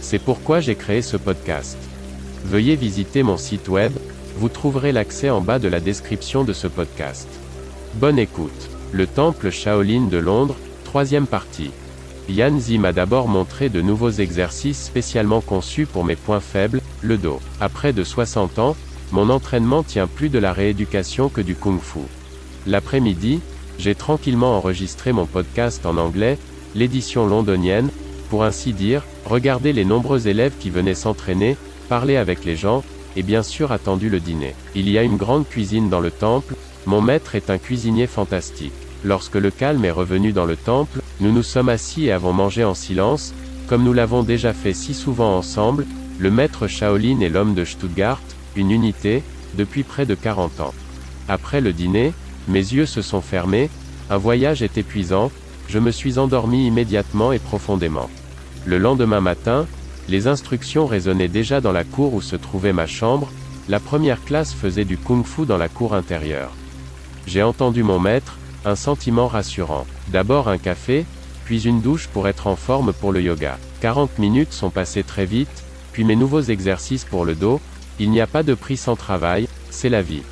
C'est pourquoi j'ai créé ce podcast. Veuillez visiter mon site web, vous trouverez l'accès en bas de la description de ce podcast. Bonne écoute. Le temple Shaolin de Londres, troisième partie. Yan Zi m'a d'abord montré de nouveaux exercices spécialement conçus pour mes points faibles, le dos. Après de 60 ans, mon entraînement tient plus de la rééducation que du kung-fu. L'après-midi, j'ai tranquillement enregistré mon podcast en anglais, l'édition londonienne, pour ainsi dire, regarder les nombreux élèves qui venaient s'entraîner, parler avec les gens, et bien sûr attendu le dîner. Il y a une grande cuisine dans le temple, mon maître est un cuisinier fantastique. Lorsque le calme est revenu dans le temple, nous nous sommes assis et avons mangé en silence, comme nous l'avons déjà fait si souvent ensemble, le maître Shaolin et l'homme de Stuttgart, une unité, depuis près de 40 ans. Après le dîner, mes yeux se sont fermés, un voyage est épuisant, je me suis endormi immédiatement et profondément. Le lendemain matin, les instructions résonnaient déjà dans la cour où se trouvait ma chambre, la première classe faisait du kung-fu dans la cour intérieure. J'ai entendu mon maître, un sentiment rassurant. D'abord un café, puis une douche pour être en forme pour le yoga. 40 minutes sont passées très vite, puis mes nouveaux exercices pour le dos, il n'y a pas de prix sans travail, c'est la vie.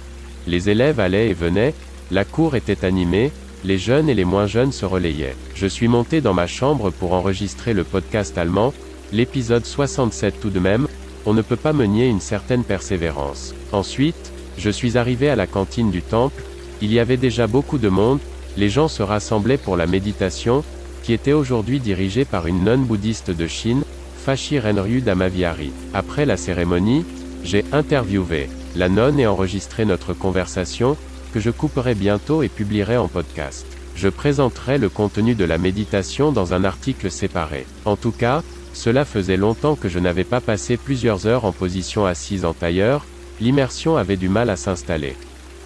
Les élèves allaient et venaient, la cour était animée, les jeunes et les moins jeunes se relayaient. Je suis monté dans ma chambre pour enregistrer le podcast allemand, l'épisode 67 tout de même, on ne peut pas me nier une certaine persévérance. Ensuite, je suis arrivé à la cantine du temple, il y avait déjà beaucoup de monde, les gens se rassemblaient pour la méditation, qui était aujourd'hui dirigée par une nonne bouddhiste de Chine, Fashi Renryu Damaviari. Après la cérémonie, j'ai interviewé la nonne et enregistré notre conversation, je couperai bientôt et publierai en podcast. Je présenterai le contenu de la méditation dans un article séparé. En tout cas, cela faisait longtemps que je n'avais pas passé plusieurs heures en position assise en tailleur, l'immersion avait du mal à s'installer.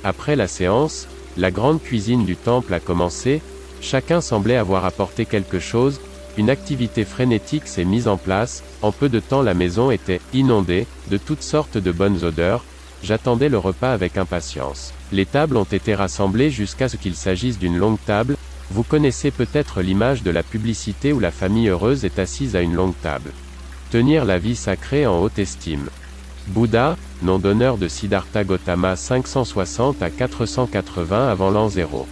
Après la séance, la grande cuisine du temple a commencé, chacun semblait avoir apporté quelque chose, une activité frénétique s'est mise en place, en peu de temps la maison était inondée, de toutes sortes de bonnes odeurs, J'attendais le repas avec impatience. Les tables ont été rassemblées jusqu'à ce qu'il s'agisse d'une longue table, vous connaissez peut-être l'image de la publicité où la famille heureuse est assise à une longue table. Tenir la vie sacrée en haute estime. Bouddha, nom d'honneur de Siddhartha Gautama 560 à 480 avant l'an 0.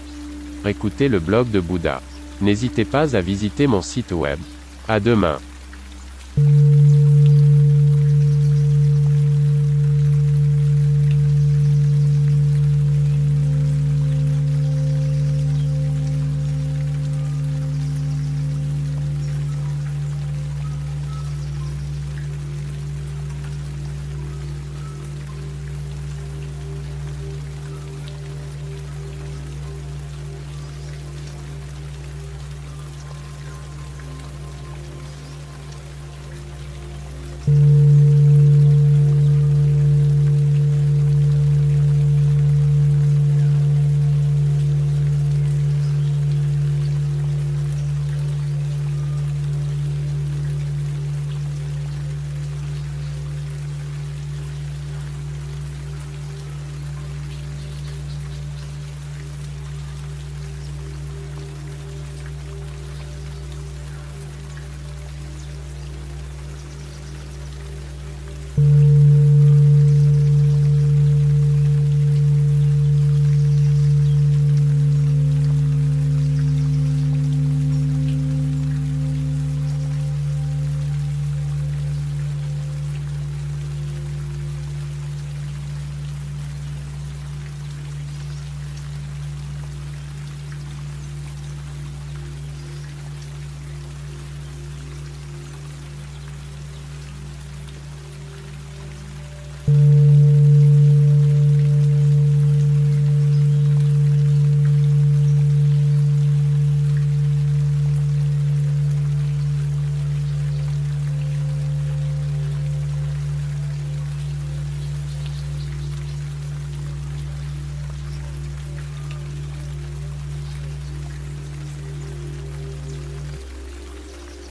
Écoutez le blog de Bouddha. N'hésitez pas à visiter mon site web. À demain.